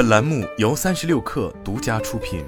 本栏目由三十六氪独家出品。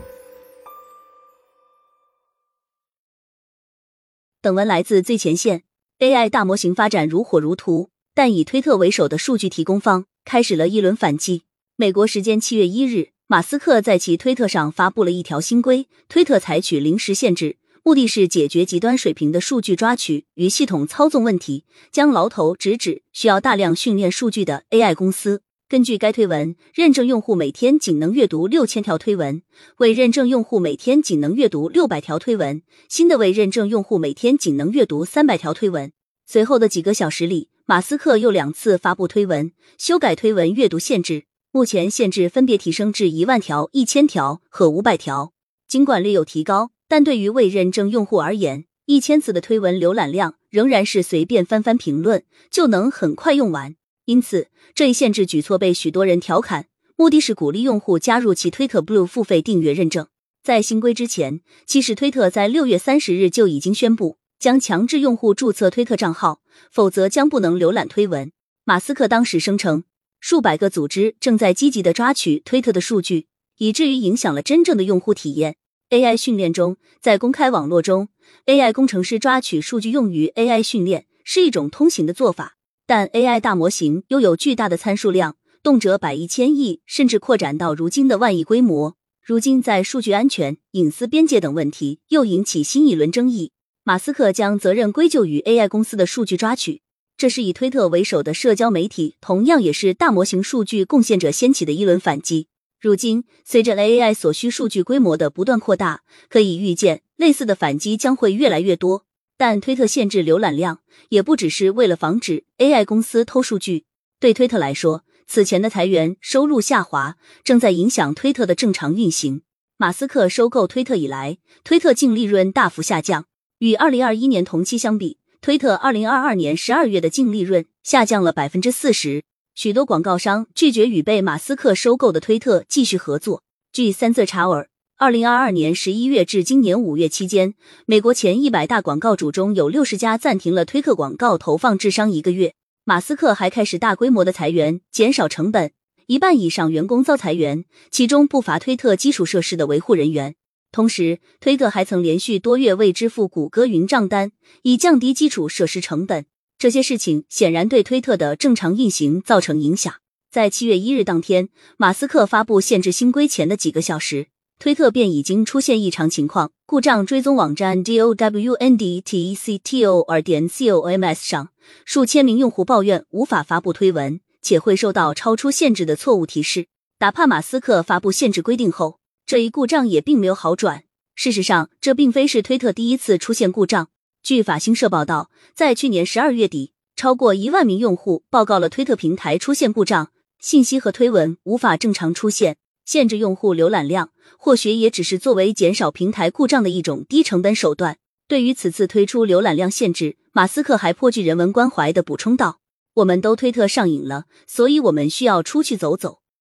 本文来自最前线。AI 大模型发展如火如荼，但以推特为首的数据提供方开始了一轮反击。美国时间七月一日，马斯克在其推特上发布了一条新规：推特采取临时限制，目的是解决极端水平的数据抓取与系统操纵问题，将牢头直指需要大量训练数据的 AI 公司。根据该推文，认证用户每天仅能阅读六千条推文，未认证用户每天仅能阅读六百条推文，新的未认证用户每天仅能阅读三百条推文。随后的几个小时里，马斯克又两次发布推文，修改推文阅读限制。目前限制分别提升至一万条、一千条和五百条。尽管略有提高，但对于未认证用户而言，一千次的推文浏览量仍然是随便翻翻评论就能很快用完。因此，这一限制举措被许多人调侃，目的是鼓励用户加入其推特 Blue 付费订阅认证。在新规之前，其实推特在六月三十日就已经宣布将强制用户注册推特账号，否则将不能浏览推文。马斯克当时声称，数百个组织正在积极的抓取推特的数据，以至于影响了真正的用户体验。AI 训练中，在公开网络中，AI 工程师抓取数据用于 AI 训练是一种通行的做法。但 AI 大模型拥有巨大的参数量，动辄百亿、千亿，甚至扩展到如今的万亿规模。如今，在数据安全、隐私边界等问题又引起新一轮争议。马斯克将责任归咎于 AI 公司的数据抓取，这是以推特为首的社交媒体，同样也是大模型数据贡献者掀起的一轮反击。如今，随着 AI 所需数据规模的不断扩大，可以预见，类似的反击将会越来越多。但推特限制浏览量也不只是为了防止 AI 公司偷数据。对推特来说，此前的裁员、收入下滑正在影响推特的正常运行。马斯克收购推特以来，推特净利润大幅下降，与二零二一年同期相比，推特二零二二年十二月的净利润下降了百分之四十。许多广告商拒绝与被马斯克收购的推特继续合作。据三色查尔。二零二二年十一月至今年五月期间，美国前一百大广告主中有六十家暂停了推特广告投放至商一个月。马斯克还开始大规模的裁员，减少成本，一半以上员工遭裁员，其中不乏推特基础设施的维护人员。同时，推特还曾连续多月未支付谷歌云账单，以降低基础设施成本。这些事情显然对推特的正常运行造成影响。在七月一日当天，马斯克发布限制新规前的几个小时。推特便已经出现异常情况，故障追踪网站 d o w n d t c t o r 点 c o m s 上，数千名用户抱怨无法发布推文，且会受到超出限制的错误提示。哪怕马斯克发布限制规定后，这一故障也并没有好转。事实上，这并非是推特第一次出现故障。据法新社报道，在去年十二月底，超过一万名用户报告了推特平台出现故障，信息和推文无法正常出现。限制用户浏览量，或许也只是作为减少平台故障的一种低成本手段。对于此次推出浏览量限制，马斯克还颇具人文关怀的补充道：“我们都推特上瘾了，所以我们需要出去走走。”